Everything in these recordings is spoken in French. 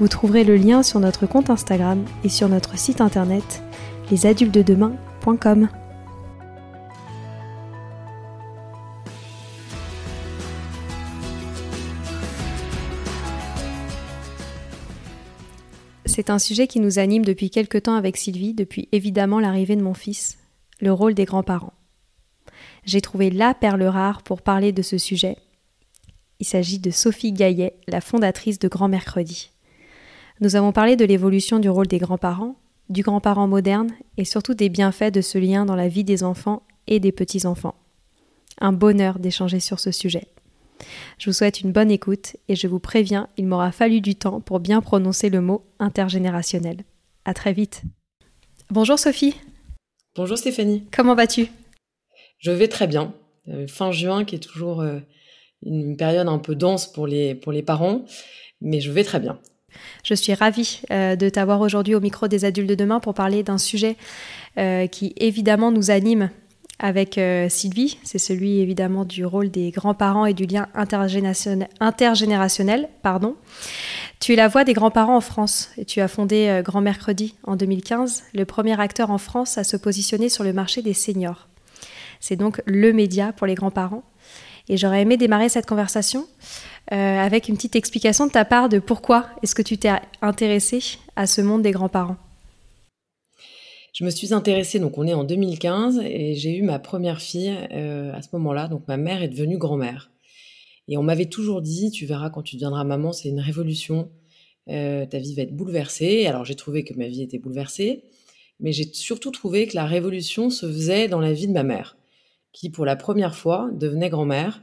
Vous trouverez le lien sur notre compte Instagram et sur notre site internet lesadultedemain.com. C'est un sujet qui nous anime depuis quelque temps avec Sylvie, depuis évidemment l'arrivée de mon fils, le rôle des grands-parents. J'ai trouvé la perle rare pour parler de ce sujet. Il s'agit de Sophie Gaillet, la fondatrice de Grand Mercredi. Nous avons parlé de l'évolution du rôle des grands-parents, du grand-parent moderne et surtout des bienfaits de ce lien dans la vie des enfants et des petits-enfants. Un bonheur d'échanger sur ce sujet. Je vous souhaite une bonne écoute et je vous préviens, il m'aura fallu du temps pour bien prononcer le mot intergénérationnel. À très vite. Bonjour Sophie. Bonjour Stéphanie. Comment vas-tu? Je vais très bien. Euh, fin juin qui est toujours euh, une période un peu dense pour les, pour les parents, mais je vais très bien. Je suis ravie euh, de t'avoir aujourd'hui au micro des adultes de demain pour parler d'un sujet euh, qui évidemment nous anime avec euh, Sylvie. C'est celui évidemment du rôle des grands-parents et du lien intergénérationnel. pardon. Tu es la voix des grands-parents en France et tu as fondé Grand Mercredi en 2015, le premier acteur en France à se positionner sur le marché des seniors. C'est donc le média pour les grands-parents. Et j'aurais aimé démarrer cette conversation euh, avec une petite explication de ta part de pourquoi est-ce que tu t'es intéressée à ce monde des grands-parents. Je me suis intéressée, donc on est en 2015, et j'ai eu ma première fille euh, à ce moment-là, donc ma mère est devenue grand-mère. Et on m'avait toujours dit, tu verras quand tu deviendras maman, c'est une révolution, euh, ta vie va être bouleversée. Alors j'ai trouvé que ma vie était bouleversée, mais j'ai surtout trouvé que la révolution se faisait dans la vie de ma mère, qui pour la première fois devenait grand-mère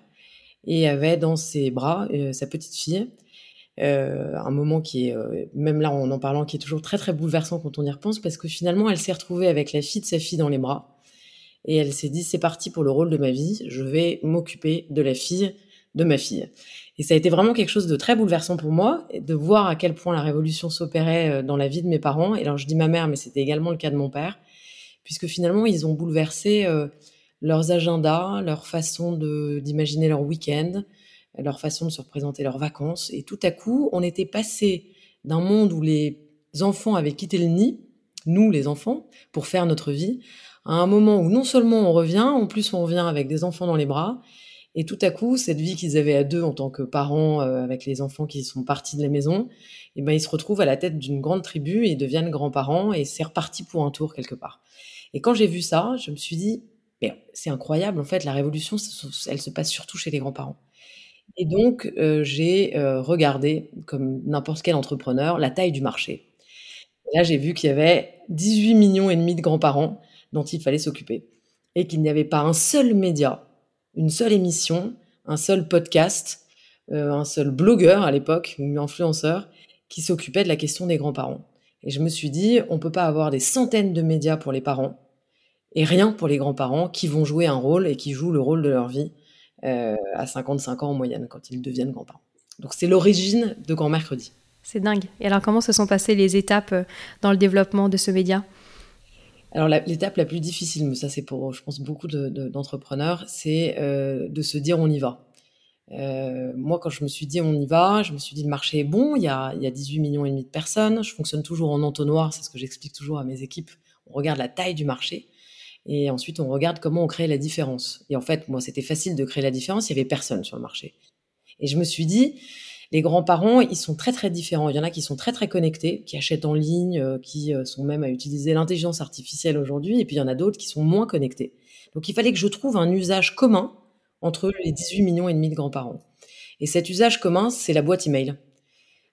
et avait dans ses bras euh, sa petite fille. Euh, un moment qui est, euh, même là en en parlant, qui est toujours très très bouleversant quand on y repense, parce que finalement elle s'est retrouvée avec la fille de sa fille dans les bras, et elle s'est dit c'est parti pour le rôle de ma vie, je vais m'occuper de la fille de ma fille. Et ça a été vraiment quelque chose de très bouleversant pour moi, de voir à quel point la révolution s'opérait dans la vie de mes parents. Et alors je dis ma mère, mais c'était également le cas de mon père, puisque finalement ils ont bouleversé leurs agendas, leur façon d'imaginer leur week-end, leur façon de se représenter leurs vacances. Et tout à coup, on était passé d'un monde où les enfants avaient quitté le nid, nous les enfants, pour faire notre vie, à un moment où non seulement on revient, en plus on revient avec des enfants dans les bras, et tout à coup, cette vie qu'ils avaient à deux en tant que parents, euh, avec les enfants qui sont partis de la maison, eh ben ils se retrouvent à la tête d'une grande tribu et deviennent grands-parents, et c'est reparti pour un tour quelque part. Et quand j'ai vu ça, je me suis dit, c'est incroyable, en fait, la révolution, elle se passe surtout chez les grands-parents. Et donc, euh, j'ai euh, regardé, comme n'importe quel entrepreneur, la taille du marché. là, j'ai vu qu'il y avait 18 millions et demi de grands-parents dont il fallait s'occuper. Et qu'il n'y avait pas un seul média, une seule émission, un seul podcast, euh, un seul blogueur à l'époque, ou influenceur, qui s'occupait de la question des grands-parents. Et je me suis dit, on peut pas avoir des centaines de médias pour les parents et rien pour les grands-parents qui vont jouer un rôle et qui jouent le rôle de leur vie euh, à 55 ans en moyenne quand ils deviennent grands-parents. Donc c'est l'origine de Grand Mercredi. C'est dingue. Et alors, comment se sont passées les étapes euh, dans le développement de ce média? Alors l'étape la, plus difficile, mais ça c'est pour, je pense, beaucoup d'entrepreneurs, c'est euh, de se dire on y va. Euh, moi, quand je me suis dit on y va, je me suis dit le marché est bon, il y a, il y a 18 millions et demi de personnes, je fonctionne toujours en entonnoir, c'est ce que j'explique toujours à mes équipes. On regarde la taille du marché et ensuite on regarde comment on crée la différence. Et en fait, moi, c'était facile de créer la différence, il y avait personne sur le marché. Et je me suis dit, les grands-parents, ils sont très très différents. Il y en a qui sont très très connectés, qui achètent en ligne, euh, qui euh, sont même à utiliser l'intelligence artificielle aujourd'hui, et puis il y en a d'autres qui sont moins connectés. Donc il fallait que je trouve un usage commun entre les 18 millions et demi de grands-parents. Et cet usage commun, c'est la boîte email.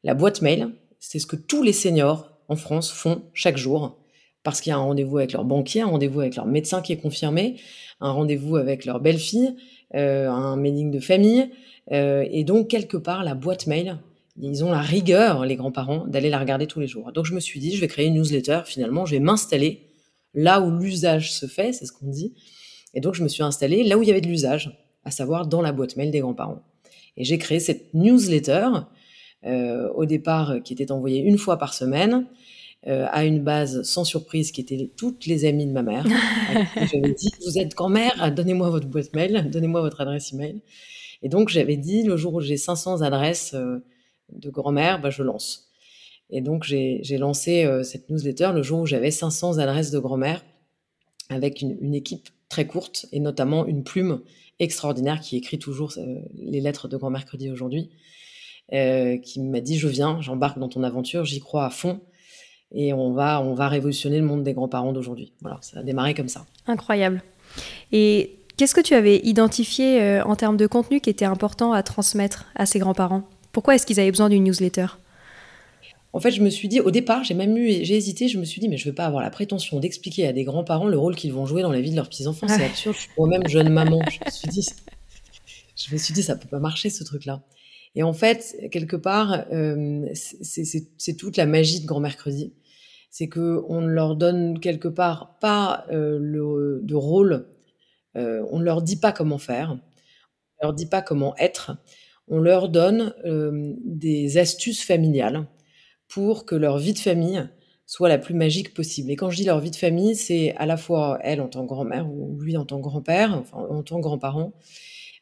La boîte mail, c'est ce que tous les seniors en France font chaque jour parce qu'il y a un rendez-vous avec leur banquier, un rendez-vous avec leur médecin qui est confirmé, un rendez-vous avec leur belle-fille, euh, un mailing de famille, euh, et donc, quelque part, la boîte mail, ils ont la rigueur, les grands-parents, d'aller la regarder tous les jours. Donc, je me suis dit, je vais créer une newsletter. Finalement, je vais m'installer là où l'usage se fait, c'est ce qu'on dit. Et donc, je me suis installée là où il y avait de l'usage, à savoir dans la boîte mail des grands-parents. Et j'ai créé cette newsletter, euh, au départ, qui était envoyée une fois par semaine, euh, à une base sans surprise qui était toutes les amies de ma mère. J'avais dit, vous êtes grand-mère, donnez-moi votre boîte mail, donnez-moi votre adresse email. Et donc, j'avais dit, le jour où j'ai 500 adresses euh, de grand-mère, bah, je lance. Et donc, j'ai lancé euh, cette newsletter le jour où j'avais 500 adresses de grand-mère avec une, équipe très courte et notamment une plume extraordinaire qui écrit toujours euh, les lettres de Grand Mercredi aujourd'hui, qui m'a dit je viens, j'embarque dans ton aventure, j'y crois à fond et on va on va révolutionner le monde des grands-parents d'aujourd'hui. Voilà, ça a démarré comme ça. Incroyable. Et Qu'est-ce que tu avais identifié euh, en termes de contenu qui était important à transmettre à ses grands-parents? Pourquoi est-ce qu'ils avaient besoin d'une newsletter? En fait, je me suis dit, au départ, j'ai même eu, j'ai hésité, je me suis dit, mais je veux pas avoir la prétention d'expliquer à des grands-parents le rôle qu'ils vont jouer dans la vie de leurs petits-enfants. C'est absurde. Je suis moi-même jeune maman. Je me suis dit, je me suis dit, ça peut pas marcher, ce truc-là. Et en fait, quelque part, euh, c'est toute la magie de Grand Mercredi. C'est que on leur donne quelque part pas euh, le de rôle euh, on ne leur dit pas comment faire, on ne leur dit pas comment être, on leur donne euh, des astuces familiales pour que leur vie de famille soit la plus magique possible. Et quand je dis leur vie de famille, c'est à la fois elle en tant que grand-mère ou lui en tant que grand-père, enfin en tant que grand-parent,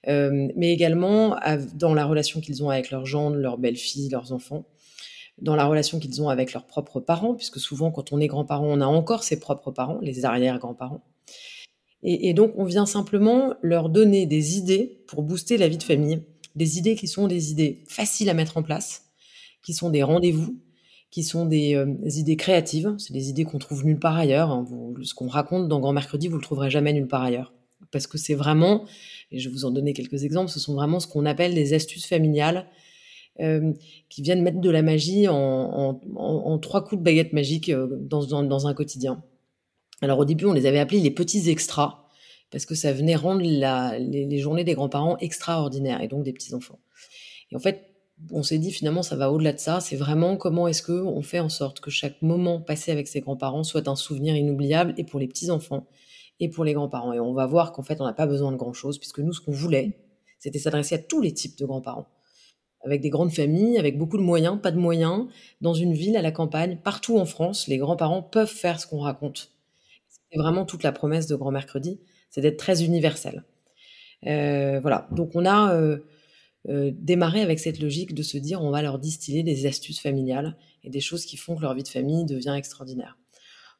euh, mais également dans la relation qu'ils ont avec leurs gendres, leurs belles-filles, leurs enfants, dans la relation qu'ils ont avec leurs propres parents, puisque souvent quand on est grand-parent, on a encore ses propres parents, les arrière-grands-parents. Et, donc, on vient simplement leur donner des idées pour booster la vie de famille, des idées qui sont des idées faciles à mettre en place, qui sont des rendez-vous, qui sont des, euh, idées créatives. C'est des idées qu'on trouve nulle part ailleurs. Hein. ce qu'on raconte dans Grand Mercredi, vous le trouverez jamais nulle part ailleurs. Parce que c'est vraiment, et je vais vous en donner quelques exemples, ce sont vraiment ce qu'on appelle des astuces familiales euh, qui viennent mettre de la magie en, trois coups de baguette magique euh, dans un quotidien. Alors au début, on les avait appelés les petits extras, parce que ça venait rendre les, journées des grands-parents extraordinaires, et donc des petits-enfants. Et en fait, on s'est dit finalement, ça va au-delà de ça, c'est vraiment comment est-ce qu'on fait en sorte que chaque moment passé avec ses grands-parents soit un souvenir inoubliable, et pour les petits-enfants, et pour les grands-parents. Et on va voir qu'en fait, on n'a pas besoin de grand-chose, puisque nous, ce qu'on voulait, c'était s'adresser à tous les types de grands-parents avec des grandes familles, avec beaucoup de moyens, pas de moyens, dans une ville, à la campagne, partout en France, les grands-parents peuvent faire ce qu'on raconte. C'est vraiment toute la promesse de Grand Mercredi, c'est d'être très universel. Euh, voilà, donc on a euh, euh, démarré avec cette logique de se dire on va leur distiller des astuces familiales et des choses qui font que leur vie de famille devient extraordinaire.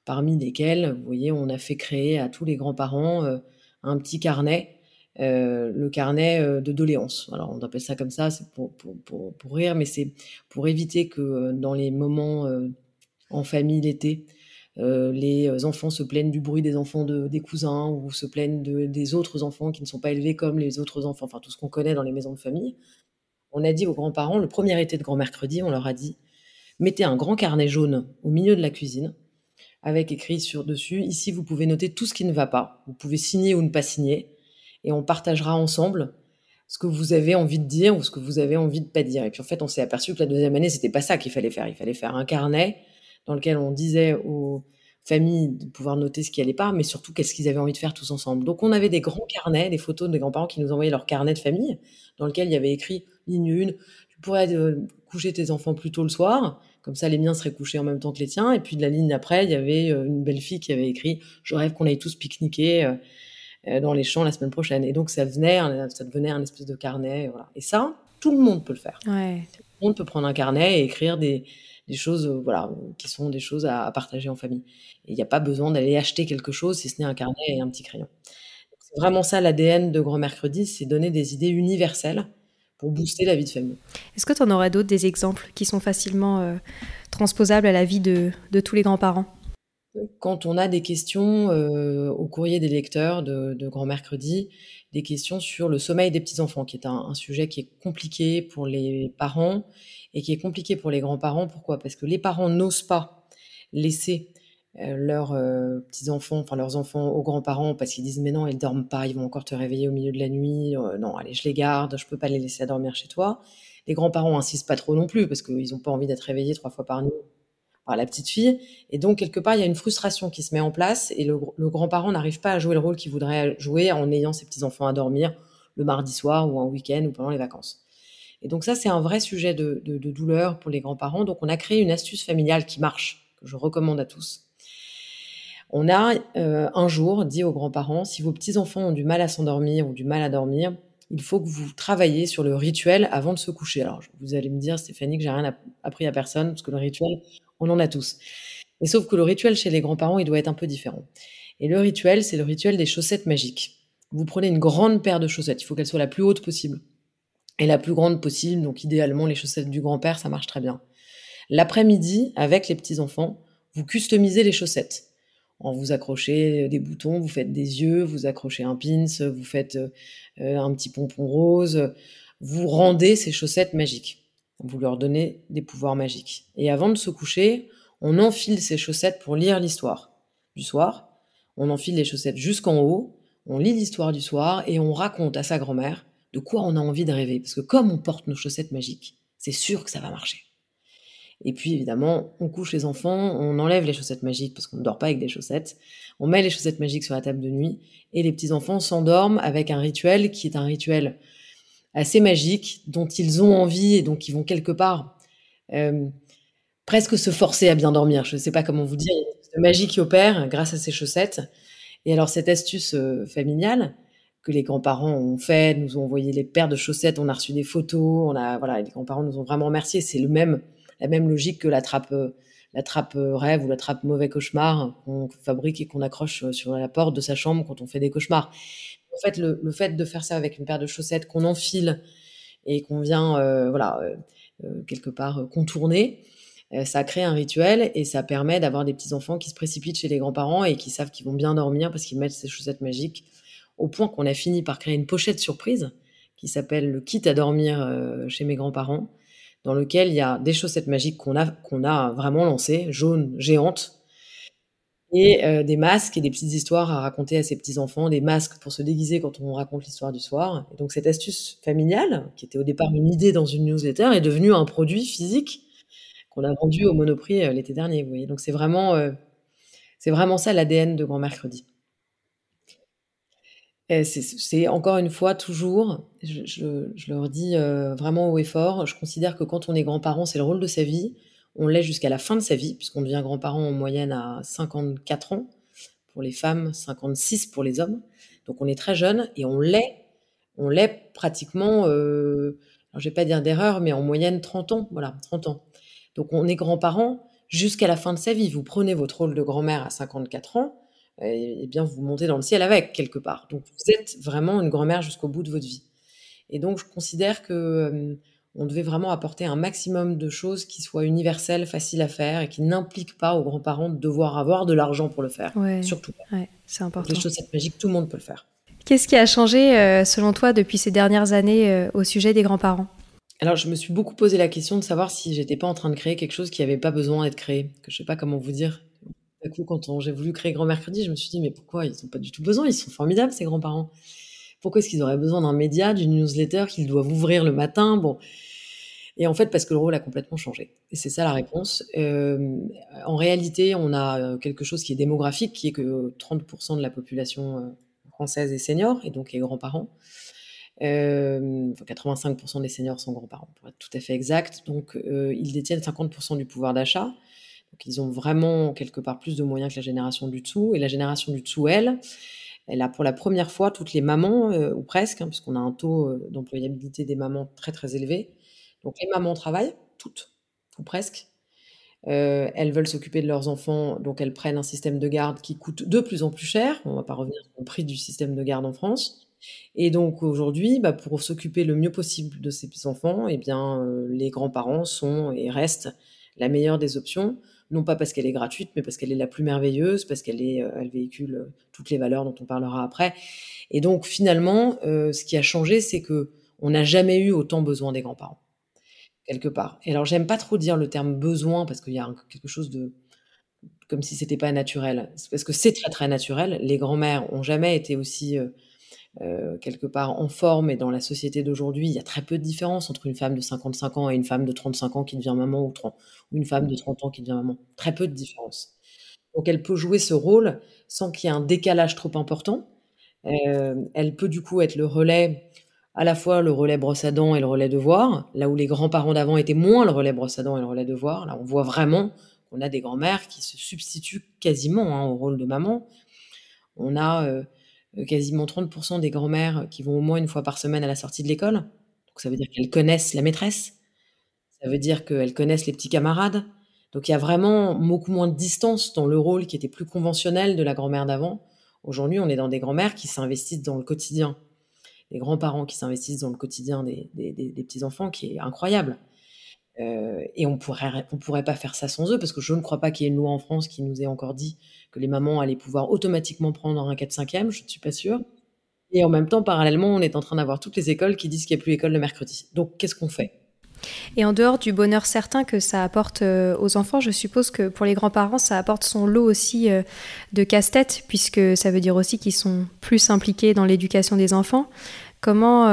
Parmi lesquelles, vous voyez, on a fait créer à tous les grands-parents un petit carnet, le carnet de doléances. Alors on appelle ça comme ça, c'est pour, pour, rire, mais c'est pour éviter que dans les moments en famille l'été, euh, les enfants se plaignent du bruit des enfants de, des cousins ou se plaignent de, des autres enfants qui ne sont pas élevés comme les autres enfants, enfin tout ce qu'on connaît dans les maisons de famille. On a dit aux grands-parents, le premier été de grand mercredi, on leur a dit, mettez un grand carnet jaune au milieu de la cuisine, avec écrit sur dessus, ici vous pouvez noter tout ce qui ne va pas, vous pouvez signer ou ne pas signer, et on partagera ensemble ce que vous avez envie de dire ou ce que vous avez envie de pas dire. Et puis en fait, on s'est aperçu que la deuxième année, c'était pas ça qu'il fallait faire. Il fallait faire un carnet dans lequel on disait aux familles de pouvoir noter ce qui allait pas, mais surtout qu'est-ce qu'ils avaient envie de faire tous ensemble. Donc on avait des grands carnets, des photos des grands-parents qui nous envoyaient leur carnet de famille, dans lequel il y avait écrit ligne 1, tu pourrais coucher tes enfants plus tôt le soir, comme ça les miens seraient couchés en même temps que les tiens. Et puis de la ligne d'après, il y avait une belle fille qui avait écrit Je rêve qu'on aille tous pique-niquer dans les champs la semaine prochaine. Et donc ça venait, ça devenait un espèce de carnet. Voilà. Et ça, tout le monde peut le faire. Ouais. Tout le monde peut prendre un carnet et écrire des, des choses voilà, qui sont des choses à, partager en famille. il n'y a pas besoin d'aller acheter quelque chose si ce n'est un carnet et un petit crayon. C'est vraiment ça l'ADN de Grand Mercredi, c'est donner des idées universelles pour booster la vie de famille. Est-ce que tu en aurais d'autres, des exemples qui sont facilement euh, transposables à la vie de, de tous les grands-parents? Quand on a des questions euh, au courrier des lecteurs de, de, Grand Mercredi, des questions sur le sommeil des petits-enfants, qui est un, sujet qui est compliqué pour les parents et qui est compliqué pour les grands-parents. Pourquoi? Parce que les parents n'osent pas laisser euh, leurs euh, petits-enfants, enfin leurs enfants aux grands-parents parce qu'ils disent mais non, ils dorment pas, ils vont encore te réveiller au milieu de la nuit, euh, non, allez, je les garde, je peux pas les laisser à dormir chez toi. Les grands-parents insistent pas trop non plus parce qu'ils n'ont pas envie d'être réveillés trois fois par nuit par la petite fille. Et donc, quelque part, il y a une frustration qui se met en place et le, grand-parent n'arrive pas à jouer le rôle qu'il voudrait jouer en ayant ses petits-enfants à dormir le mardi soir ou un week-end ou pendant les vacances. Et donc ça, c'est un vrai sujet de, douleur pour les grands-parents. Donc on a créé une astuce familiale qui marche, que je recommande à tous. On a euh, un jour dit aux grands-parents, si vos petits-enfants ont du mal à s'endormir ou du mal à dormir, il faut que vous travaillez sur le rituel avant de se coucher. Alors, vous allez me dire, Stéphanie, que j'ai rien appris à personne, parce que le rituel, on en a tous. Mais sauf que le rituel chez les grands-parents, il doit être un peu différent. Et le rituel, c'est le rituel des chaussettes magiques. Vous prenez une grande paire de chaussettes, il faut qu'elle soit la plus haute possible. Et la plus grande possible, donc idéalement les chaussettes du grand-père, ça marche très bien. L'après-midi, avec les petits-enfants, vous customisez les chaussettes en vous accrochez des boutons, vous faites des yeux, vous accrochez un pins, vous faites euh, un petit pompon rose, vous rendez ces chaussettes magiques. Vous leur donnez des pouvoirs magiques. Et avant de se coucher, on enfile ces chaussettes pour lire l'histoire du soir. On enfile les chaussettes jusqu'en haut, on lit l'histoire du soir et on raconte à sa grand-mère de quoi on a envie de rêver. Parce que comme on porte nos chaussettes magiques, c'est sûr que ça va marcher. Et puis évidemment, on couche les enfants, on enlève les chaussettes magiques parce qu'on ne dort pas avec des chaussettes. On met les chaussettes magiques sur la table de nuit et les petits enfants s'endorment avec un rituel qui est un rituel assez magique dont ils ont envie et donc ils vont quelque part euh, presque se forcer à bien dormir. Je ne sais pas comment vous dire, une magie qui opère grâce à ces chaussettes. Et alors cette astuce euh, familiale que les grands-parents ont fait, nous ont envoyé les paires de chaussettes, on a reçu des photos, on a voilà, les grands-parents nous ont vraiment remerciés. C'est le même la même logique que la trappe, euh, la trappe rêve ou la trappe mauvais cauchemar qu'on fabrique et qu'on accroche sur la porte de sa chambre quand on fait des cauchemars. En fait, le, fait de faire ça avec une paire de chaussettes qu'on enfile et qu'on vient, voilà, quelque part contourner, ça crée un rituel et ça permet d'avoir des petits enfants qui se précipitent chez les grands-parents et qui savent qu'ils vont bien dormir parce qu'ils mettent ces chaussettes magiques. Au point qu'on a fini par créer une pochette surprise qui s'appelle le kit à dormir chez mes grands-parents dans lequel il y a des chaussettes magiques qu'on a, qu'on a vraiment lancées, jaunes, géantes, et euh, des masques et des petites histoires à raconter à ses petits-enfants, des masques pour se déguiser quand on raconte l'histoire du soir. Donc cette astuce familiale, qui était au départ une idée dans une newsletter, est devenue un produit physique qu'on a vendu au Monoprix euh, l'été dernier. Donc c'est vraiment, euh, vraiment ça l'ADN de Grand Mercredi c'est encore une fois toujours, je, je, leur dis vraiment haut et fort, je considère que quand on est grand-parent, c'est le rôle de sa vie. On l'est jusqu'à la fin de sa vie, puisqu'on devient grand-parent en moyenne à 54 ans pour les femmes, 56 pour les hommes. Donc on est très jeune et on l'est, on l'est pratiquement, euh, alors je vais pas dire d'erreur, mais en moyenne 30 ans, voilà, 30 ans. Donc on est grand-parent jusqu'à la fin de sa vie. Vous prenez votre rôle de grand-mère à 54 ans, et, bien vous montez dans le ciel avec quelque part. Donc vous êtes vraiment une grand-mère jusqu'au bout de votre vie. Et donc je considère que euh, on devait vraiment apporter un maximum de choses qui soient universelles, faciles à faire et qui n'impliquent pas aux grands-parents de devoir avoir de l'argent pour le faire. Surtout. Ouais, c'est important. les chaussettes magiques, tout le monde peut le faire. Qu'est-ce qui a changé euh, selon toi depuis ces dernières années euh, au sujet des grands-parents? Alors, je me suis beaucoup posé la question de savoir si j'étais pas en train de créer quelque chose qui n'avait pas besoin d'être créé, que je sais pas comment vous dire. Du coup, quand j'ai voulu créer Grand Mercredi, je me suis dit, mais pourquoi? Ils n'ont pas du tout besoin Ils sont formidables, ces grands-parents. Pourquoi est-ce qu'ils auraient besoin d'un média, d'une newsletter qu'ils doivent ouvrir le matin? Bon. Et en fait, parce que le rôle a complètement changé. Et c'est ça la réponse. Euh, en réalité, on a euh, quelque chose qui est démographique, qui est que 30% de la population euh, française est senior, et donc est grands-parents. Euh, 85% des seniors sont grands-parents, pour être tout à fait exact. Donc, euh, ils détiennent 50% du pouvoir d'achat. Donc, ils ont vraiment quelque part plus de moyens que la génération du dessous. Et la génération du dessous, elle, elle a pour la première fois toutes les mamans, euh, ou presque, hein, puisqu'on a un taux euh, d'employabilité des mamans très très élevé. Donc, les mamans travaillent, toutes, ou presque. Euh, elles veulent s'occuper de leurs enfants, donc elles prennent un système de garde qui coûte de plus en plus cher. On ne va pas revenir le prix du système de garde en France. Et donc aujourd'hui, bah, pour s'occuper le mieux possible de ces petits-enfants, eh les grands-parents sont et restent la meilleure des options. Non pas parce qu'elle est gratuite, mais parce qu'elle est la plus merveilleuse, parce qu'elle est, euh, elle véhicule euh, toutes les valeurs dont on parlera après. Et donc finalement, euh, ce qui a changé, c'est que on n'a jamais eu autant besoin des grands-parents quelque part. Et alors j'aime pas trop dire le terme besoin parce qu'il y a quelque chose de comme si c'était pas naturel. Parce que c'est très très naturel. Les grands-mères ont jamais été aussi euh, quelque part en forme et dans la société d'aujourd'hui, il y a très peu de différence entre une femme de 55 ans et une femme de 35 ans qui devient maman ou, 30 ou une femme de 30 ans qui devient maman. Très peu de différence. Donc elle peut jouer ce rôle sans qu'il y ait un décalage trop important. Euh, elle peut du coup être le relais, à la fois le relais brosse à dents et le relais devoir, là où les grands-parents d'avant étaient moins le relais brosse à dents et le relais devoir. Là, on voit vraiment qu'on a des grands-mères qui se substituent quasiment hein, au rôle de maman. On a euh, quasiment 30% des grands-mères qui vont au moins une fois par semaine à la sortie de l'école. Donc ça veut dire qu'elles connaissent la maîtresse, ça veut dire qu'elles connaissent les petits camarades. Donc il y a vraiment beaucoup moins de distance dans le rôle qui était plus conventionnel de la grand-mère d'avant. Aujourd'hui, on est dans des grands-mères qui s'investissent dans le quotidien, les grands-parents qui s'investissent dans le quotidien des, des- des- des petits-enfants, qui est incroyable. Euh, et on pourrait, on pourrait pas faire ça sans eux, parce que je ne crois pas qu'il y ait une loi en France qui nous ait encore dit que les mamans allaient pouvoir automatiquement prendre un 4-5e, je ne suis pas sûre. Et en même temps, parallèlement, on est en train d'avoir toutes les écoles qui disent qu'il n'y a plus école le mercredi. Donc, qu'est-ce qu'on fait? Et en dehors du bonheur certain que ça apporte euh, aux enfants, je suppose que pour les grands-parents, ça apporte son lot aussi euh, de casse-tête, puisque ça veut dire aussi qu'ils sont plus impliqués dans l'éducation des enfants. Comment,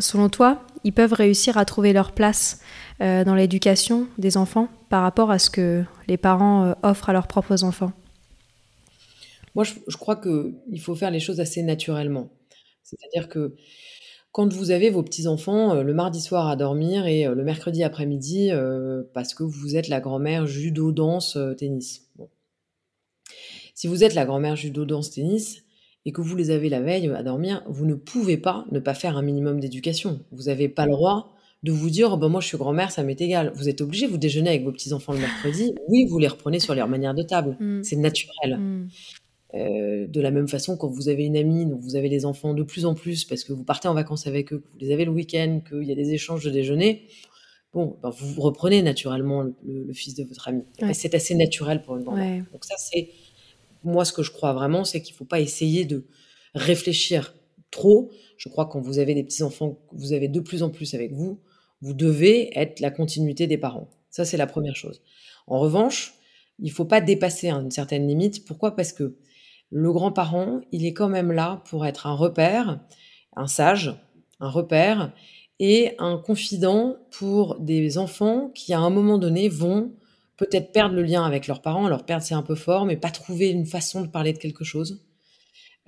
selon toi, ils peuvent réussir à trouver leur place? Euh, dans l'éducation des enfants par rapport à ce que les parents euh, offrent à leurs propres enfants? Moi, je, crois qu'il faut faire les choses assez naturellement. C'est-à-dire que quand vous avez vos petits-enfants euh, le mardi soir à dormir et le mercredi après-midi, parce que vous êtes la grand-mère judo, danse, tennis. Si vous êtes la grand-mère judo, danse, tennis, et que vous les avez la veille à dormir, vous ne pouvez pas ne pas faire un minimum d'éducation. Vous n'avez pas le droit de vous dire oh ben moi je suis grand-mère, ça m'est égal. Vous êtes obligé, vous déjeunez avec vos petits-enfants le mercredi, oui, vous les reprenez sur leur manière de table. Mm. C'est naturel. Mm. Euh, de la même façon, quand vous avez une amie, donc vous avez les enfants de plus en plus parce que vous partez en vacances avec eux, que vous les avez le week-end, qu'il y a des échanges de déjeuner, bon, ben, vous reprenez naturellement le, fils de votre ami. Ouais. C'est assez naturel pour une grand-mère. Ouais. Donc ça, c'est moi ce que je crois vraiment, c'est qu'il faut pas essayer de réfléchir trop. Je crois que quand vous avez des petits enfants, que vous avez de plus en plus avec vous, vous devez être la continuité des parents. Ça, c'est la première chose. En revanche, il faut pas dépasser une certaine limite. Pourquoi? Parce que le grand-parent, il est quand même là pour être un repère, un sage, un repère et un confident pour des enfants qui, à un moment donné, vont peut-être perdre le lien avec leurs parents. Alors, perdre, c'est un peu fort, mais pas trouver une façon de parler de quelque chose.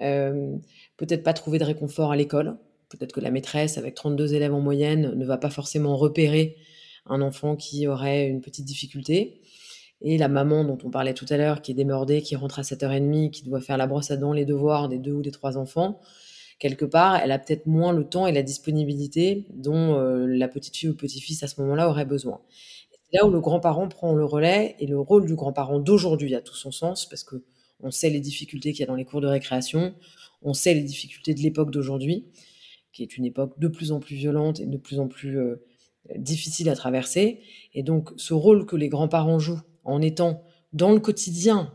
Euh, peut-être pas trouver de réconfort à l'école. Peut-être que la maîtresse, avec 32 élèves en moyenne, ne va pas forcément repérer un enfant qui aurait une petite difficulté. Et la maman dont on parlait tout à l'heure, qui est démordée, qui rentre à 7h30, qui doit faire la brosse à dents, les devoirs des deux ou des trois enfants, quelque part, elle a peut-être moins le temps et la disponibilité dont euh, la petite fille ou petit-fils à ce moment-là aurait besoin. C'est là où le grand-parent prend le relais et le rôle du grand-parent d'aujourd'hui a tout son sens parce que on sait les difficultés qu'il y a dans les cours de récréation, on sait les difficultés de l'époque d'aujourd'hui, qui est une époque de plus en plus violente et de plus en plus euh, difficile à traverser. Et donc, ce rôle que les grands-parents jouent en étant dans le quotidien,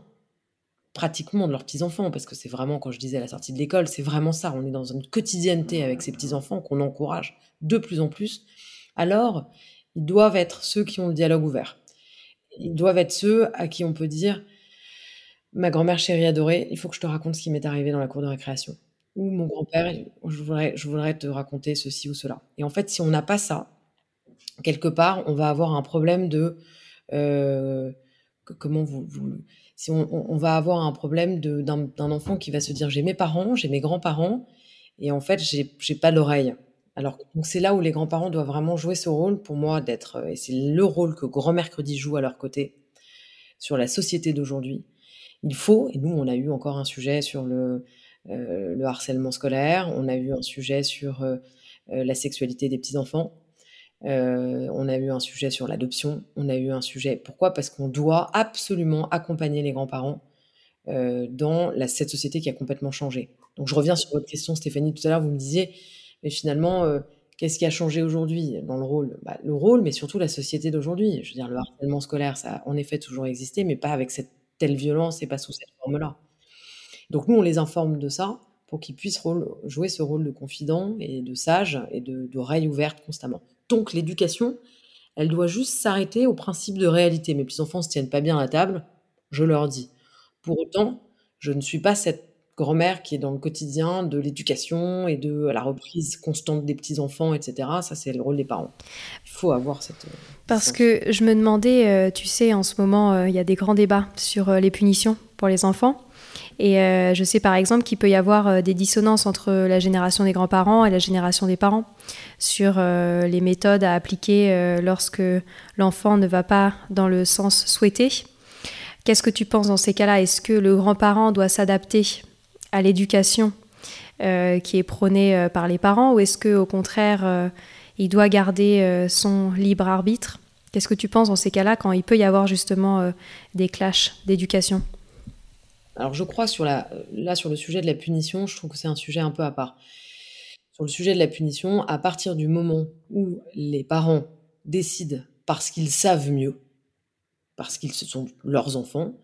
pratiquement de leurs petits-enfants, parce que c'est vraiment, quand je disais à la sortie de l'école, c'est vraiment ça, on est dans une quotidienneté avec ces petits-enfants qu'on encourage de plus en plus, alors ils doivent être ceux qui ont le dialogue ouvert. Ils doivent être ceux à qui on peut dire Ma grand-mère chérie adorée, il faut que je te raconte ce qui m'est arrivé dans la cour de récréation. Ou mon grand-père, je voudrais, te raconter ceci ou cela. Et en fait, si on n'a pas ça, quelque part, on va avoir un problème de. euh, comment vous. si on, on- va avoir un problème d'un enfant qui va se dire j'ai mes parents, j'ai mes grands-parents, et en fait, j'ai pas l'oreille. Alors c'est là où les grands-parents doivent vraiment jouer ce rôle pour moi d'être, et c'est le rôle que Grand Mercredi joue à leur côté sur la société d'aujourd'hui. Il faut, et nous on a eu encore un sujet sur le, le harcèlement scolaire, on a eu un sujet sur euh, euh, la sexualité des petits-enfants, on a eu un sujet sur l'adoption, on a eu un sujet... Pourquoi? Parce qu'on doit absolument accompagner les grands-parents dans cette société qui a complètement changé. Donc je reviens sur votre question Stéphanie, tout à l'heure vous me disiez, mais finalement, qu'est-ce qui a changé aujourd'hui dans le rôle? Bah, Le rôle, mais surtout la société d'aujourd'hui. Je veux dire, le harcèlement scolaire, ça a en effet toujours existé, mais pas avec cette telle violence et pas sous cette forme-là. Donc nous, on les informe de ça pour qu'ils puissent jouer ce rôle de confident et de sage et d'oreille ouverte constamment. Donc l'éducation, elle doit juste s'arrêter au principe de réalité. Mes petits-enfants ne se tiennent pas bien à table, je leur dis. Pour autant, je ne suis pas cette grand-mère qui est dans le quotidien de l'éducation et de la reprise constante des petits-enfants, etc. Ça, c'est le rôle des parents. Il faut avoir cette... Parce que je me demandais, euh, tu sais, en ce moment, euh, il y a des grands débats sur euh, les punitions pour les enfants. Et euh, je sais par exemple qu'il peut y avoir euh, des dissonances entre la génération des grands-parents et la génération des parents sur euh, les méthodes à appliquer lorsque l'enfant ne va pas dans le sens souhaité. Qu'est-ce que tu penses dans ces cas-là? Est-ce que le grand-parent doit s'adapter à l'éducation qui est prônée par les parents ou est-ce qu'au contraire, il doit garder son libre arbitre? Qu'est-ce que tu penses dans ces cas-là quand il peut y avoir justement des clashs d'éducation? Alors je crois sur la, là sur le sujet de la punition, je trouve que c'est un sujet un peu à part. Sur le sujet de la punition, à partir du moment où les parents décident parce qu'ils savent mieux, parce qu'ils sont leurs enfants,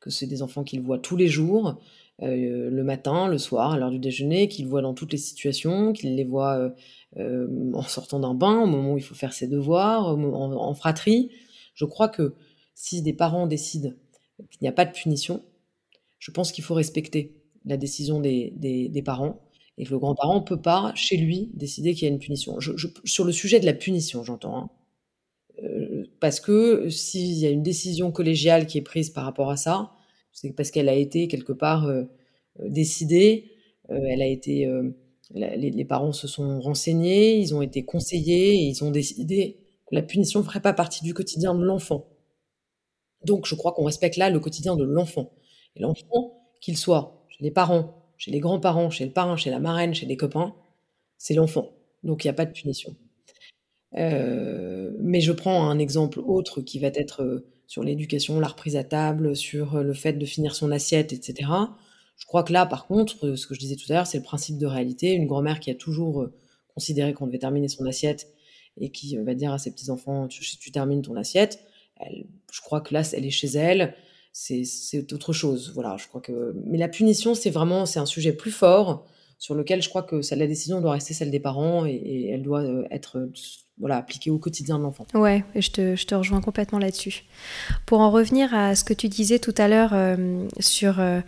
que c'est des enfants qu'ils voient tous les jours, euh, le matin, le soir, à l'heure du déjeuner, qu'ils voient dans toutes les situations, qu'ils les voient euh, euh, en sortant d'un bain, au moment où il faut faire ses devoirs, en fratrie. Je crois que si des parents décident qu'il n'y a pas de punition, je pense qu'il faut respecter la décision des, des, parents et que le grand-parent ne peut pas, chez lui, décider qu'il y a une punition. Je, sur le sujet de la punition, j'entends. Hein. Euh, parce que s'il y a une décision collégiale qui est prise par rapport à ça, c'est parce qu'elle a été quelque part euh, euh, décidée, elle a été, les, les, parents se sont renseignés, ils ont été conseillés, et ils ont décidé que la punition ne ferait pas partie du quotidien de l'enfant. Donc je crois qu'on respecte là le quotidien de l'enfant. L'enfant, qu'il soit chez les parents, chez les grands-parents, chez le parrain, chez la marraine, chez des copains, c'est l'enfant. Donc il n'y a pas de punition. Euh, mais je prends un exemple autre qui va être euh, sur l'éducation, la reprise à table, sur euh, le fait de finir son assiette, etc. Je crois que là, par contre, ce que je disais tout à l'heure, c'est le principe de réalité. Une grand-mère qui a toujours considéré qu'on devait terminer son assiette et qui va dire à ses petits-enfants, tu, termines ton assiette, je crois que là, elle est chez elle, c'est autre chose. Voilà, je crois que. Mais la punition, c'est vraiment c'est un sujet plus fort sur lequel je crois que la décision doit rester celle des parents et, elle doit euh, être voilà, appliquée au quotidien de l'enfant. Ouais, je te, je te rejoins complètement là-dessus. Pour en revenir à ce que tu disais tout à l'heure euh, sur euh,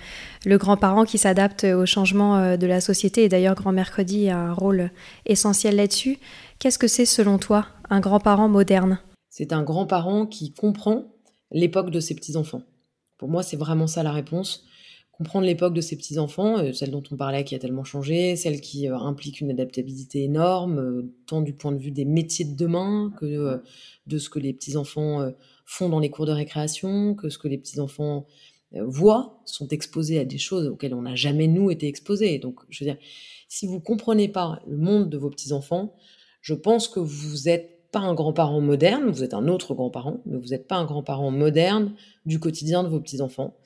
le grand-parent qui s'adapte au changement de la société, et d'ailleurs Grand Mercredi a un rôle essentiel là-dessus, qu'est-ce que c'est selon toi un grand-parent moderne? C'est un grand-parent qui comprend l'époque de ses petits-enfants. Pour moi, c'est vraiment ça la réponse. Comprendre l'époque de ces petits-enfants, euh, celle dont on parlait qui a tellement changé, celle qui euh, implique une adaptabilité énorme, euh, tant du point de vue des métiers de demain que de ce que les petits-enfants font dans les cours de récréation, que ce que les petits-enfants voient, sont exposés à des choses auxquelles on n'a jamais, nous, été exposés. Donc, je veux dire, si vous comprenez pas le monde de vos petits-enfants, je pense que vous êtes pas un grand-parent moderne, vous êtes un autre grand-parent, mais vous n'êtes pas un grand-parent moderne du quotidien de vos petits-enfants.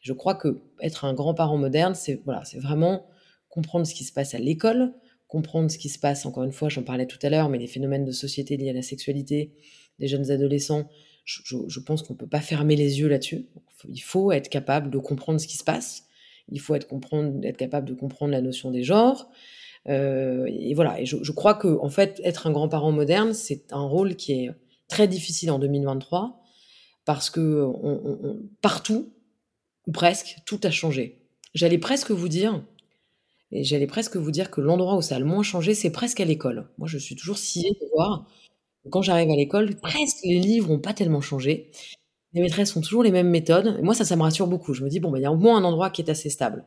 Je crois que être un grand-parent moderne, c'est voilà, c'est vraiment comprendre ce qui se passe à l'école, comprendre ce qui se passe, encore une fois, j'en parlais tout à l'heure, mais les phénomènes de société liés à la sexualité des jeunes adolescents, je, pense qu'on ne peut pas fermer les yeux là-dessus. Il faut être capable de comprendre ce qui se passe, il faut être, capable de comprendre la notion des genres, et voilà, et je, crois que en fait, être un grand-parent moderne, c'est un rôle qui est très difficile en 2023 parce que partout, ou presque, tout a changé. J'allais presque vous dire, j'allais presque vous dire que l'endroit où ça a le moins changé, c'est presque à l'école. Moi, je suis toujours sciée de voir quand j'arrive à l'école, presque les livres n'ont pas tellement changé. Les maîtresses ont toujours les mêmes méthodes. Et moi, ça, ça me rassure beaucoup. Je me dis, bon, ben, il y a au moins un endroit qui est assez stable.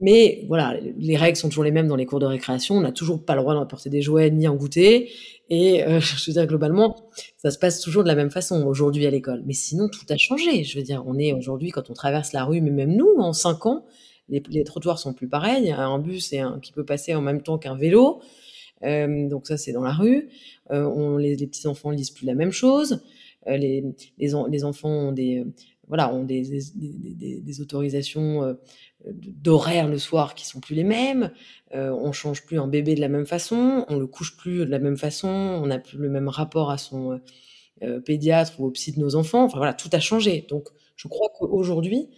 Mais voilà, les règles sont toujours les mêmes dans les cours de récréation. On n'a toujours pas le droit d'apporter des jouets ni en goûter. Et euh, je veux dire, globalement, ça se passe toujours de la même façon aujourd'hui à l'école. Mais sinon, tout a changé. Je veux dire, on est aujourd'hui, quand on traverse la rue, mais même nous, en 5 ans, les, les trottoirs sont plus pareils. Il y a un bus et un, qui peut passer en même temps qu'un vélo. Euh, donc ça, c'est dans la rue. Euh, on, les, les petits-enfants lisent plus la même chose. Euh, les, les, enfants ont des, voilà, ont des, des, des autorisations euh, d'horaire le soir qui sont plus les mêmes. Euh, on change plus un bébé de la même façon, on le couche plus de la même façon, on n'a plus le même rapport à son euh, pédiatre ou au psy de nos enfants. Enfin voilà, tout a changé. Donc je crois qu'aujourd'hui,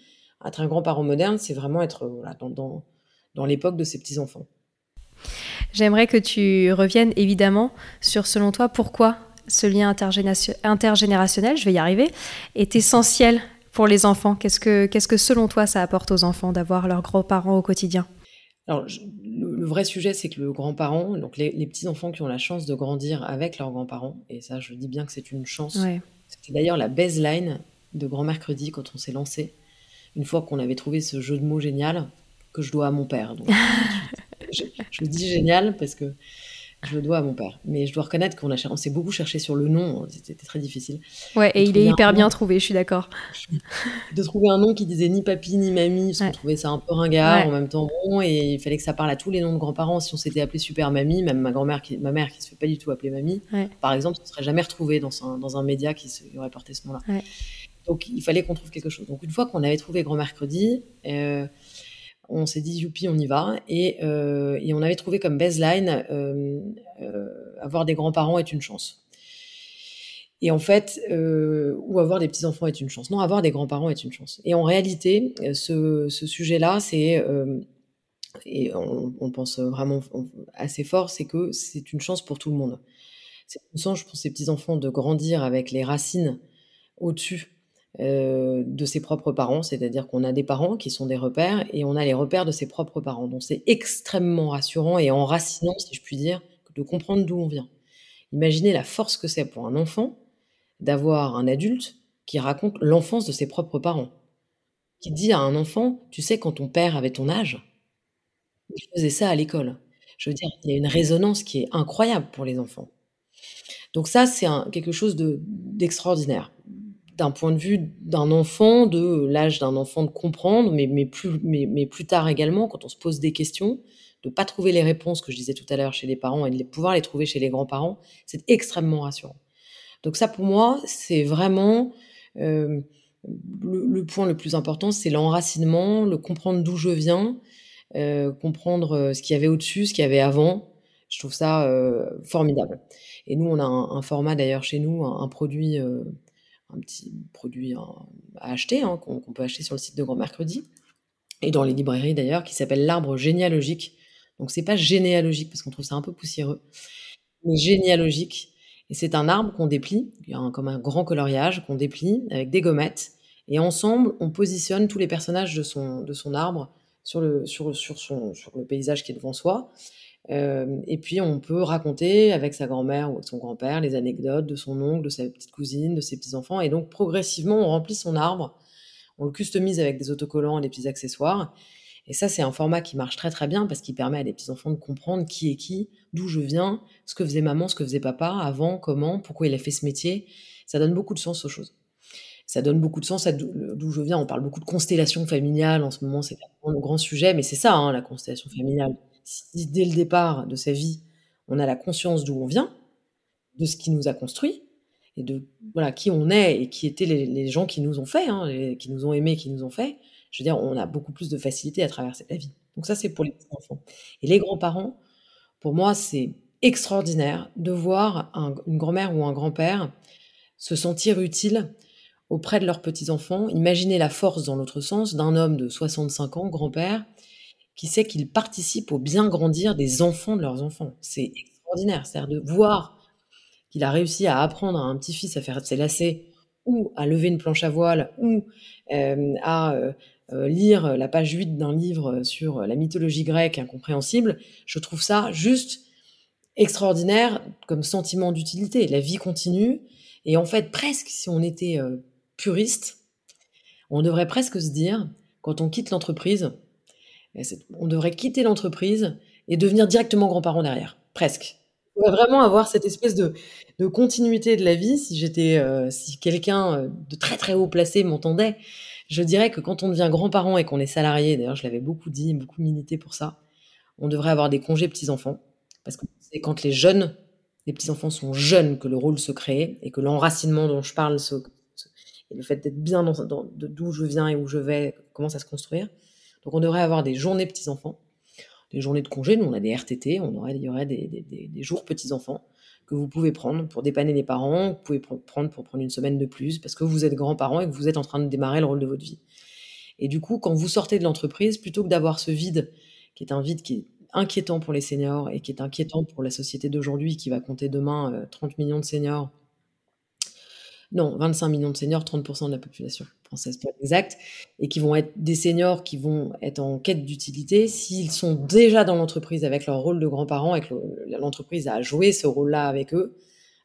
être un grand-parent moderne, c'est vraiment être dans, dans, l'époque de ces petits-enfants. J'aimerais que tu reviennes évidemment sur, selon toi, pourquoi ce lien intergénérationnel, je vais y arriver, est essentiel pour les enfants Qu'est-ce que, qu'est-ce que selon toi ça apporte aux enfants d'avoir leurs grands-parents au quotidien? Alors, le, vrai sujet, c'est que le grand-parent, donc les, petits-enfants qui ont la chance de grandir avec leurs grands-parents, et ça, je dis bien que c'est une chance. Ouais. C'était d'ailleurs la baseline de Grand Mercredi quand on s'est lancé, une fois qu'on avait trouvé ce jeu de mots génial que je dois à mon père. Donc, je, je, je, dis génial parce que je le dois à mon père. Mais je dois reconnaître qu'on on s'est beaucoup cherché sur le nom. C'était très difficile. Ouais, et il est hyper bien trouvé, je suis d'accord. De trouver un nom qui disait ni papy ni mamie, parce qu'on trouvait ça un peu ringard en même temps bon, et il fallait que ça parle à tous les noms de grands-parents. Si on s'était appelé super mamie, même ma grand-mère, qui, ma mère qui se fait pas du tout appeler mamie, par exemple, ça ne serait jamais retrouvé dans un, dans un média qui, se, aurait porté ce nom-là. Donc il fallait qu'on trouve quelque chose. Donc une fois qu'on avait trouvé Grand Mercredi, euh, on s'est dit youpi, on y va. Et, euh, on avait trouvé comme baseline euh, euh, avoir des grands-parents est une chance. Et en fait, ou avoir des petits-enfants est une chance. Non, avoir des grands-parents est une chance. Et en réalité, ce, sujet-là, c'est, et on, on, pense vraiment assez fort, c'est que c'est une chance pour tout le monde. C'est une chance pour ces petits-enfants de grandir avec les racines au-dessus euh, de ses propres parents, c'est-à-dire qu'on a des parents qui sont des repères et on a les repères de ses propres parents. Donc c'est extrêmement rassurant et enracinant, si je puis dire, de comprendre d'où on vient. Imaginez la force que c'est pour un enfant d'avoir un adulte qui raconte l'enfance de ses propres parents, qui dit à un enfant, tu sais, quand ton père avait ton âge, il faisait ça à l'école. Je veux dire, il y a une résonance qui est incroyable pour les enfants. Donc ça, c'est quelque chose d'extraordinaire d'un point de vue d'un enfant, de l'âge d'un enfant de comprendre, mais, mais, plus, mais, mais, plus tard également, quand on se pose des questions, de pas trouver les réponses que je disais tout à l'heure chez les parents et de pouvoir les trouver chez les grands-parents, c'est extrêmement rassurant. Donc ça, pour moi, c'est vraiment euh, le, point le plus important, c'est l'enracinement, le comprendre d'où je viens, euh, comprendre euh, ce qu'il y avait au-dessus, ce qu'il y avait avant. Je trouve ça formidable. Et nous, on a un, format d'ailleurs chez nous, un, produit un petit produit à acheter, hein, qu'on peut acheter sur le site de Grand Mercredi, et dans les librairies d'ailleurs, qui s'appelle l'arbre généalogique. Donc c'est pas généalogique, parce qu'on trouve ça un peu poussiéreux, mais généalogique. Et c'est un arbre qu'on déplie, comme un grand coloriage, qu'on déplie avec des gommettes, et ensemble, on positionne tous les personnages de son, de son arbre sur le, sur, sur, son, sur le paysage qui est devant soi, euh, et puis on peut raconter avec sa grand-mère ou son grand-père les anecdotes de son oncle, de sa petite cousine, de ses petits-enfants. Et donc progressivement, on remplit son arbre, on le customise avec des autocollants et des petits accessoires. Et ça, c'est un format qui marche très très bien parce qu'il permet à des petits-enfants de comprendre qui est qui, d'où je viens, ce que faisait maman, ce que faisait papa, avant, comment, pourquoi il a fait ce métier. Ça donne beaucoup de sens aux choses. Ça donne beaucoup de sens à d'où je viens. On parle beaucoup de constellation familiale en ce moment, c'est un grand sujet, mais c'est ça, hein, la constellation familiale si dès le départ de sa vie, on a la conscience d'où on vient, de ce qui nous a construit, et de voilà qui on est et qui étaient les, gens qui nous ont fait, hein, qui nous ont aimés, qui nous ont fait, je veux dire, on a beaucoup plus de facilité à traverser la vie. Donc ça, c'est pour les enfants. Et les grands-parents, pour moi, c'est extraordinaire de voir un, une grand-mère ou un grand-père se sentir utile auprès de leurs petits-enfants. Imaginez la force, dans l'autre sens, d'un homme de 65 ans, grand-père, qui sait qu'ils participent au bien grandir des enfants de leurs enfants. C'est extraordinaire. C'est-à-dire de voir qu'il a réussi à apprendre à un petit-fils à faire ses lacets, ou à lever une planche à voile, ou euh, à euh, euh lire la page 8 d'un livre sur la mythologie grecque incompréhensible, je trouve ça juste extraordinaire comme sentiment d'utilité. La vie continue, et en fait, presque, si on était puriste, on devrait presque se dire, quand on quitte l'entreprise, On devrait quitter l'entreprise et devenir directement grands-parents derrière, presque. On devrait vraiment avoir cette espèce de, continuité de la vie. Si j'étais, euh, si quelqu'un euh, de très très haut placé m'entendait, je dirais que quand on devient grand-parent et qu'on est salarié, d'ailleurs je l'avais beaucoup dit, beaucoup milité pour ça, on devrait avoir des congés petits-enfants. Parce que c'est quand les jeunes, les petits-enfants sont jeunes que le rôle se crée et que l'enracinement dont je parle, et le fait d'être bien dans, d'où je viens et où je vais commence à se construire. Donc on devrait avoir des journées petits-enfants, des journées de congés. Nous, on a des RTT, on aurait, il y aurait des, des jours petits-enfants que vous pouvez prendre pour dépanner les parents, vous pouvez prendre pour prendre une semaine de plus parce que vous êtes grands-parents et que vous êtes en train de démarrer le rôle de votre vie. Et du coup, quand vous sortez de l'entreprise, plutôt que d'avoir ce vide, qui est un vide qui est inquiétant pour les seniors et qui est inquiétant pour la société d'aujourd'hui qui va compter demain 30 euh, millions de seniors. Non, 25 millions de seniors, 30% de la population française pour exact, et qui vont être des seniors qui vont être en quête d'utilité s'ils sont déjà dans l'entreprise avec leur rôle de grands-parents et que l'entreprise a joué ce rôle-là avec eux,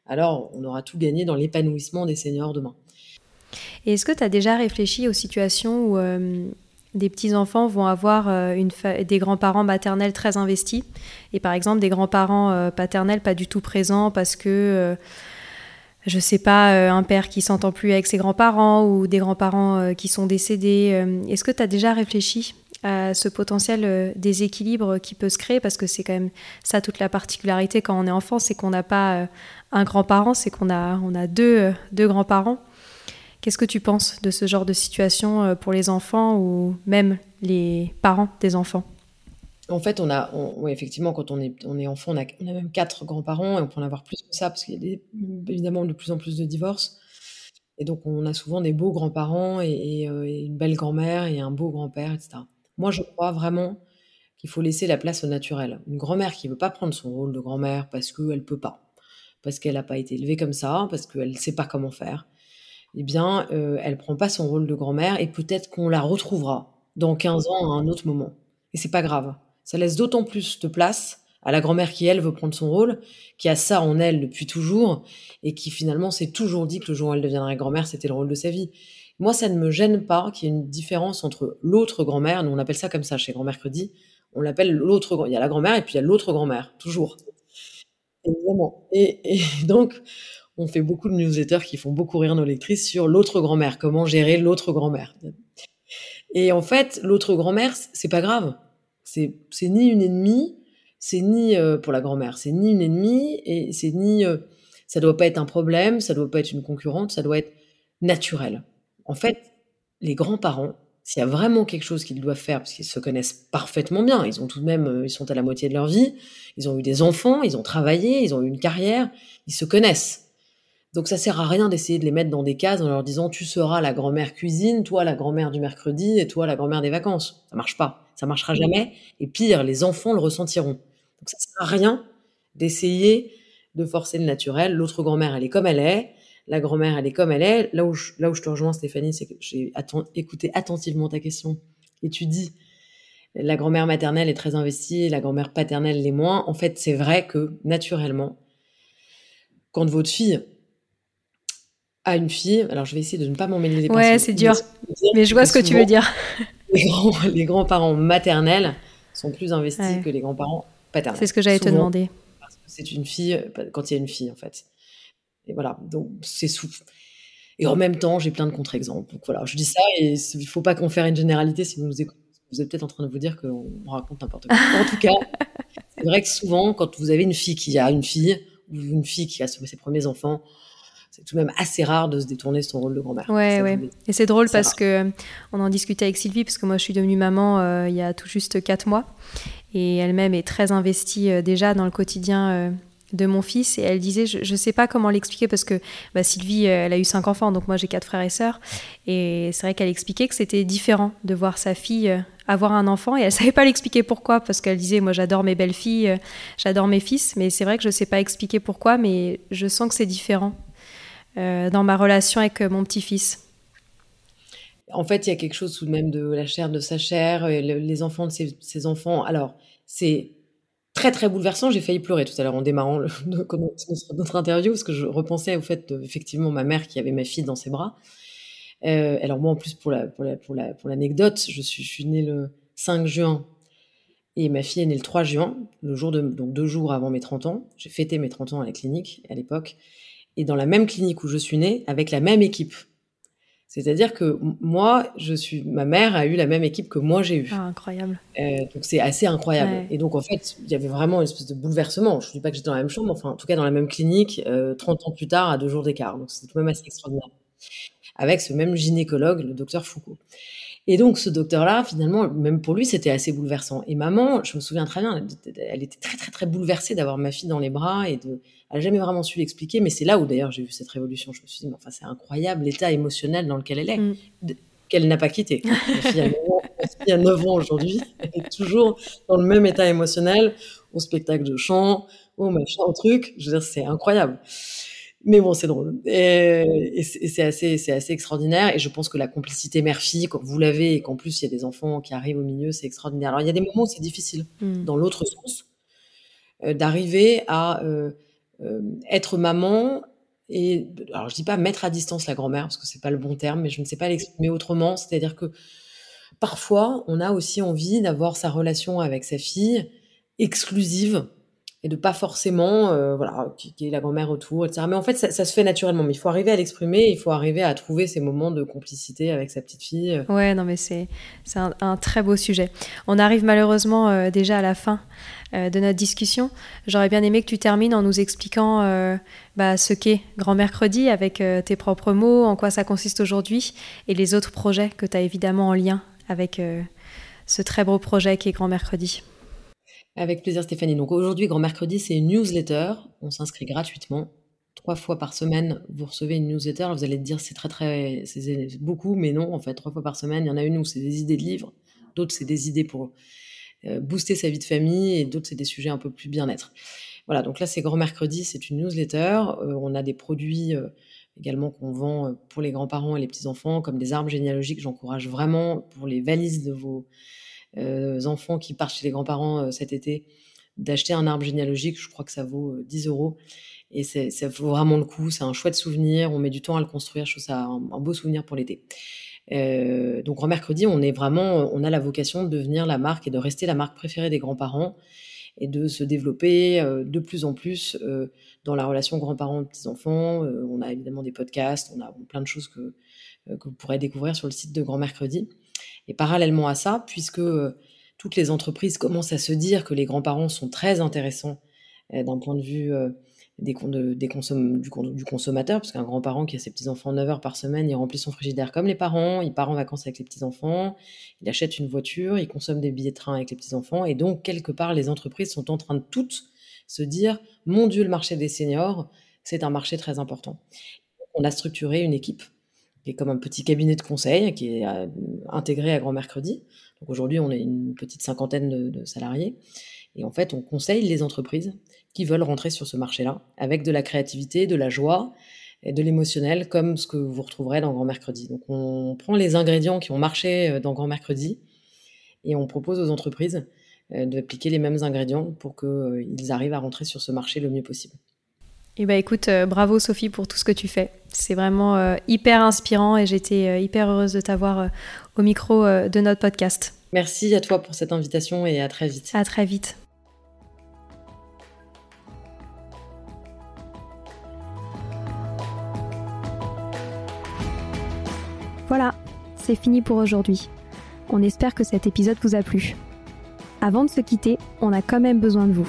alors on aura tout gagné dans l'épanouissement des seniors demain. Et est-ce que tu as déjà réfléchi aux situations où euh, des petits-enfants vont avoir euh, une des grands-parents maternels très investis? Et par exemple des grands-parents euh, paternels pas du tout présents parce que je sais pas un père qui s'entend plus avec ses grands-parents ou des grands-parents qui sont décédés est-ce que tu as déjà réfléchi à ce potentiel déséquilibre qui peut se créer? Parce que c'est quand même ça toute la particularité quand on est enfant c'est qu'on n'a pas un grand-parent c'est qu'on a on a deux deux grands-parents. Qu'est-ce que tu penses de ce genre de situation euh, pour les enfants ou même les parents des enfants? En fait, on a, effectivement, quand on est, on est enfant, on a, même quatre grands-parents et on peut en avoir plus que ça parce qu'il y a évidemment de plus en plus de divorces. Et donc, on a souvent des beaux grands-parents et, euh, une belle grand-mère et un beau grand-père, etc. Moi, je crois vraiment qu'il faut laisser la place au naturel. Une grand-mère qui veut pas prendre son rôle de grand-mère parce qu'elle peut pas, parce qu'elle n'a pas été élevée comme ça, parce qu'elle ne sait pas comment faire, eh bien, euh, elle prend pas son rôle de grand-mère et peut-être qu'on la retrouvera dans 15 ans à un autre moment. Et c'est pas grave. Ça laisse d'autant plus de place à la grand-mère qui, elle, veut prendre son rôle, qui a ça en elle depuis toujours et qui finalement s'est toujours dit que le jour où elle deviendrait grand-mère, c'était le rôle de sa vie. Moi, ça ne me gêne pas qu'il y ait une différence entre l'autre grand-mère, nous on appelle ça comme ça chez Grand Mercredi, on l'appelle l'autre, il y a la grand-mère et puis il y a l'autre grand-mère, toujours. Évidemment. Et, et donc, on fait beaucoup de newsletters qui font beaucoup rire nos lectrices sur l'autre grand-mère, comment gérer l'autre grand-mère. Et en fait, l'autre grand-mère, c'est pas grave. C'est ni une ennemie, c'est ni euh, pour la grand-mère, c'est ni une ennemie et c'est ni euh, ça doit pas être un problème, ça doit pas être une concurrente, ça doit être naturel. En fait, les grands-parents, s'il y a vraiment quelque chose qu'ils doivent faire, parce qu'ils se connaissent parfaitement bien, ils ont tout de même, euh, ils sont à la moitié de leur vie, ils ont eu des enfants, ils ont travaillé, ils ont eu une carrière, ils se connaissent. Donc ça sert à rien d'essayer de les mettre dans des cases en leur disant tu seras la grand-mère cuisine, toi la grand-mère du mercredi et toi la grand-mère des vacances. Ça marche pas, ça marchera jamais. Et pire, les enfants le ressentiront. Donc ça sert à rien d'essayer de forcer le naturel. L'autre grand-mère elle est comme elle est, la grand-mère elle est comme elle est. Là où je, là où je te rejoins Stéphanie, c'est que j'ai écouté attentivement ta question et tu dis la grand-mère maternelle est très investie, la grand-mère paternelle l'est moins. En fait, c'est vrai que naturellement, quand votre fille à une fille. Alors, je vais essayer de ne pas m'emmêler les. Ouais, c'est dur. Mais je vois ce que tu veux dire. Les, grands, parents maternels sont plus investis que les grands-parents paternels. C'est ce que j'allais te demander. Parce que c'est une fille, quand il y a une fille, en fait. Et voilà, donc c'est sous. Et en même temps, j'ai plein de contre-exemples. Donc voilà, je dis ça et il ne faut pas qu'on fasse une généralité si vous nous écoutez. Vous êtes peut-être en train de vous dire qu'on raconte n'importe quoi. en tout cas, c'est vrai que souvent, quand vous avez une fille qui a une fille, ou une fille qui a ses premiers enfants, c'est tout de même assez rare de se détourner de son rôle de grand-mère. Ouais, ouais. Et c'est drôle parce que on en discutait avec Sylvie, parce que moi je suis devenue maman euh, il y a tout juste quatre mois. Et elle-même est très investie euh, déjà dans le quotidien euh, de mon fils. Et elle disait, je ne sais pas comment l'expliquer, parce que bah, Sylvie, elle a eu cinq enfants, donc moi j'ai quatre frères et sœurs. Et c'est vrai qu'elle expliquait que c'était différent de voir sa fille avoir un enfant. Et elle savait pas l'expliquer pourquoi, parce qu'elle disait, moi j'adore mes belles filles, j'adore mes fils. Mais c'est vrai que je ne sais pas expliquer pourquoi, mais je sens que c'est différent euh, dans ma relation avec euh, mon petit-fils. En fait, il y a quelque chose tout de même de la chair de sa chair, les enfants de ses, enfants. Alors, c'est très très bouleversant. J'ai failli pleurer tout à l'heure en démarrant notre, interview parce que je repensais au fait effectivement ma mère qui avait ma fille dans ses bras. Euh, alors moi en plus pour la pour la pour l'anecdote, je suis je née le 5 juin Et ma fille est née le 3 juin, le jour donc deux jours avant mes 30 ans. J'ai fêté mes 30 ans à la clinique à l'époque. Et dans la même clinique où je suis née, avec la même équipe. C'est-à-dire que moi, je suis, ma mère a eu la même équipe que moi j'ai eu. Ah, incroyable. Euh, donc c'est assez incroyable. Et donc en fait, il y avait vraiment une espèce de bouleversement. Je ne dis pas que j'étais dans la même chambre, enfin en tout cas dans la même clinique, 30 euh, ans plus tard, à deux jours d'écart. Donc c'était tout de même assez extraordinaire. Avec ce même gynécologue, le docteur Foucault. Et donc, ce docteur-là, finalement, même pour lui, c'était assez bouleversant. Et maman, je me souviens très bien, elle était très, très, très bouleversée d'avoir ma fille dans les bras et de, elle n'a jamais vraiment su l'expliquer. Mais c'est là où, d'ailleurs, j'ai vu cette révolution. Je me suis dit, mais enfin, c'est incroyable l'état émotionnel dans lequel elle est, mm. qu'elle n'a pas quitté. Ma fille a 9 ans, aujourd'hui. Elle est toujours dans le même état émotionnel, au spectacle de chant, au machin, au truc. Je veux dire, c'est incroyable. Mais bon, c'est drôle. Et, c'est assez, c'est assez extraordinaire. Et je pense que la complicité mère-fille, quand vous l'avez et qu'en plus il y a des enfants qui arrivent au milieu, c'est extraordinaire. Alors il y a des moments où c'est difficile, mmh. dans l'autre sens, euh, d'arriver à euh, euh, être maman et alors je dis pas mettre à distance la grand-mère parce que c'est pas le bon terme, mais je ne sais pas l'exprimer autrement. C'est-à-dire que parfois on a aussi envie d'avoir sa relation avec sa fille exclusive et de pas forcément, euh, voilà, qui, est la grand-mère autour, etc. Mais en fait, ça, se fait naturellement. Mais il faut arriver à l'exprimer, il faut arriver à trouver ces moments de complicité avec sa petite fille. Ouais, non, mais c'est c'est un, très beau sujet. On arrive malheureusement euh, déjà à la fin euh, de notre discussion. J'aurais bien aimé que tu termines en nous expliquant bah, ce qu'est Grand Mercredi avec tes propres mots, en quoi ça consiste aujourd'hui, et les autres projets que tu as évidemment en lien avec ce très beau projet qui est Grand Mercredi. Avec plaisir, Stéphanie. Donc aujourd'hui, Grand Mercredi, c'est une newsletter. On s'inscrit gratuitement. Trois fois par semaine, vous recevez une newsletter. Vous allez dire, c'est très, très, c'est beaucoup, mais non, en fait, trois fois par semaine, il y en a une où c'est des idées de livres. D'autres, c'est des idées pour euh, booster sa vie de famille. Et d'autres, c'est des sujets un peu plus bien-être. Voilà, donc là, c'est Grand Mercredi, c'est une newsletter. Euh, on a des produits euh, également qu'on vend pour les grands-parents et les petits-enfants, comme des arbres généalogiques. J'encourage vraiment pour les valises de vos enfants qui partent chez les grands-parents euh, cet été, d'acheter un arbre généalogique. Je crois que ça vaut 10 euh, euros. Et ça vaut vraiment le coup. C'est un chouette souvenir. On met du temps à le construire. Je trouve ça un, beau souvenir pour l'été. donc en mercredi, on est vraiment, on a la vocation de devenir la marque et de rester la marque préférée des grands-parents et de se développer de plus en plus dans la relation grands-parents-petits-enfants. on a évidemment des podcasts, on a plein de choses que, que vous pourrez découvrir sur le site de Grand Mercredi. Et parallèlement à ça, puisque euh, toutes les entreprises commencent à se dire que les grands-parents sont très intéressants euh, d'un point de vue euh, des, des du, consommateur, parce qu'un grand-parent qui a ses petits-enfants 9 heures par semaine, il remplit son frigidaire comme les parents, il part en vacances avec les petits-enfants, il achète une voiture, il consomme des billets de train avec les petits-enfants, et donc quelque part les entreprises sont en train de toutes se dire, mon Dieu, le marché des seniors, c'est un marché très important. On a structuré une équipe qui est comme un petit cabinet de conseil qui est euh, intégré à Grand Mercredi. Aujourd'hui, on est une petite cinquantaine de, salariés. Et en fait, on conseille les entreprises qui veulent rentrer sur ce marché-là avec de la créativité, de la joie et de l'émotionnel, comme ce que vous retrouverez dans Grand Mercredi. Donc on prend les ingrédients qui ont marché euh, dans Grand Mercredi et on propose aux entreprises euh, d'appliquer les mêmes ingrédients pour qu'ils arrivent à rentrer sur ce marché le mieux possible. Eh ben écoute, euh, bravo Sophie pour tout ce que tu fais. C'est vraiment euh, hyper inspirant et j'étais euh, hyper heureuse de t'avoir au micro de notre podcast. Merci à toi pour cette invitation et à très vite. À très vite. Voilà, c'est fini pour aujourd'hui. On espère que cet épisode vous a plu. Avant de se quitter, on a quand même besoin de vous.